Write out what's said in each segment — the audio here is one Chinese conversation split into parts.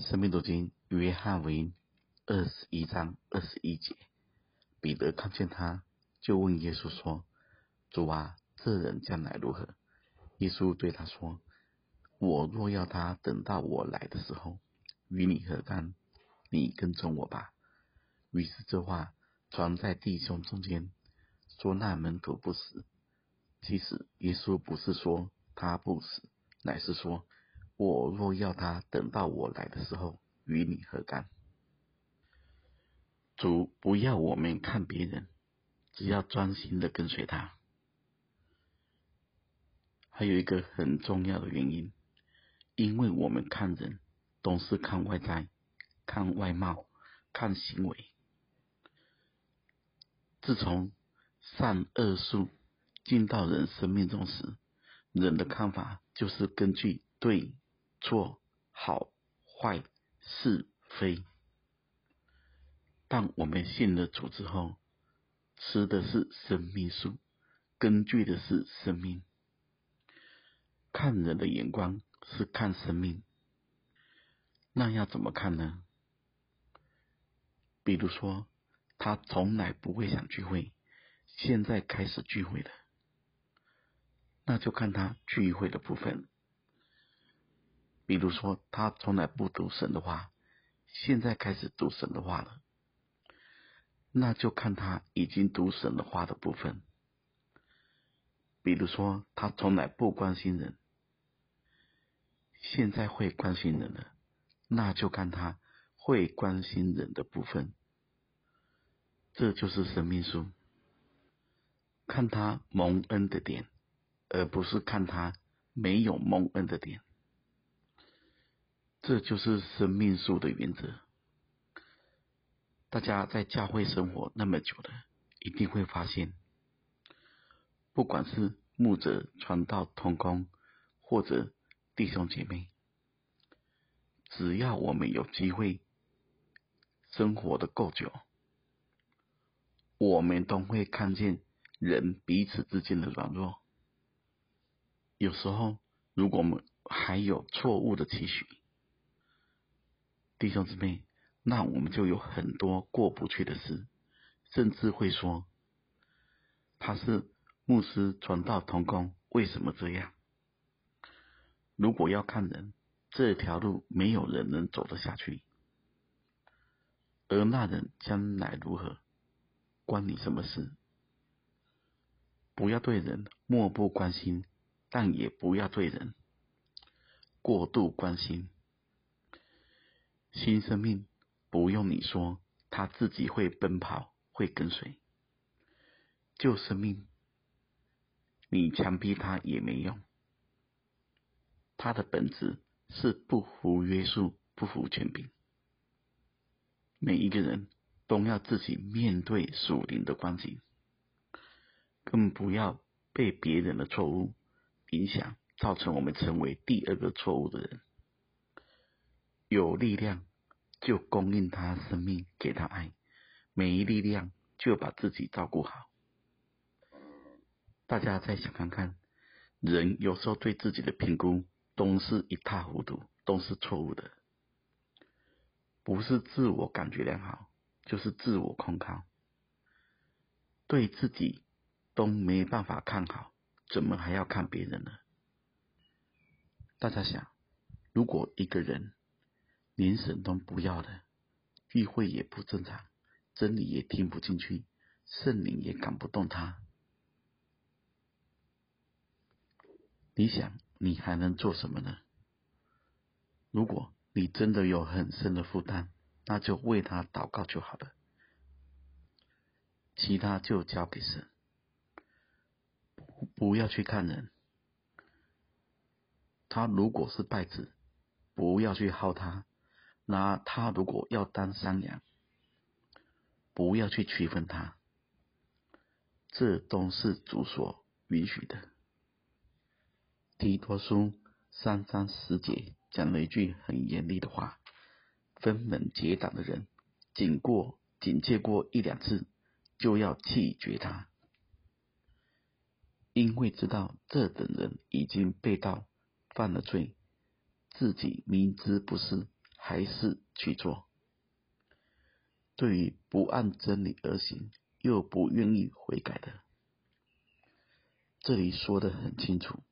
生命读经约翰福音二十一章二十一节，彼得看见他，就问耶稣说：“主啊，这人将来如何？”耶稣对他说：“我若要他等到我来的时候，与你何干？你跟从我吧。”于是这话传在弟兄中间，说那门徒不死。其实耶稣不是说他不死，乃是说。我若要他等到我来的时候，与你何干？主不要我们看别人，只要专心的跟随他。还有一个很重要的原因，因为我们看人都是看外在、看外貌、看行为。自从善恶术进到人生命中时，人的看法就是根据对。错、好、坏、是非，当我们信了主之后，吃的是生命树，根据的是生命。看人的眼光是看生命，那要怎么看呢？比如说，他从来不会想聚会，现在开始聚会了，那就看他聚会的部分。比如说，他从来不读神的话，现在开始读神的话了，那就看他已经读神的话的部分。比如说，他从来不关心人，现在会关心人了，那就看他会关心人的部分。这就是生命书，看他蒙恩的点，而不是看他没有蒙恩的点。这就是生命树的原则。大家在教会生活那么久了，一定会发现，不管是牧者、传道、同工，或者弟兄姐妹，只要我们有机会生活的够久，我们都会看见人彼此之间的软弱。有时候，如果我们还有错误的期许，弟兄姊妹，那我们就有很多过不去的事，甚至会说他是牧师传道同工，为什么这样？如果要看人，这条路没有人能走得下去，而那人将来如何，关你什么事？不要对人漠不关心，但也不要对人过度关心。新生命不用你说，他自己会奔跑，会跟随。旧生命，你强逼他也没用。他的本质是不服约束，不服权柄。每一个人都要自己面对属灵的光景，更不要被别人的错误影响，造成我们成为第二个错误的人。有力量就供应他生命，给他爱；没力量就把自己照顾好。大家再想看看，人有时候对自己的评估都是一塌糊涂，都是错误的。不是自我感觉良好，就是自我控告。对自己都没办法看好，怎么还要看别人呢？大家想，如果一个人，连神都不要的，聚会也不正常，真理也听不进去，圣灵也赶不动他。你想，你还能做什么呢？如果你真的有很深的负担，那就为他祷告就好了，其他就交给神。不要去看人，他如果是败子，不要去薅他。那他如果要当山羊，不要去区分他，这都是主所允许的。提多书三章十节讲了一句很严厉的话：分门结党的人，仅过仅借过一两次，就要弃绝他，因为知道这等人已经背道犯了罪，自己明知不是。还是去做。对于不按真理而行又不愿意悔改的，这里说的很清楚，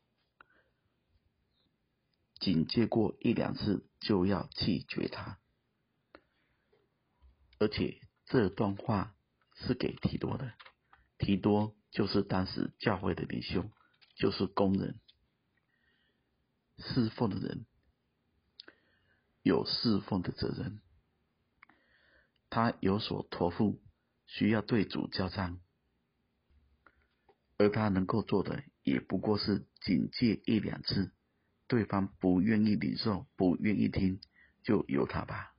警戒过一两次就要弃绝他，而且这段话是给提多的，提多就是当时教会的领袖，就是工人，侍奉的人，有侍奉的责任。他有所托付，需要对主交账，而他能够做的也不过是警戒一两次，对方不愿意领受，不愿意听，就由他吧。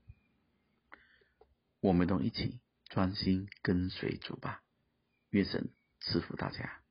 我们都一起专心跟随主吧，愿神赐福大家。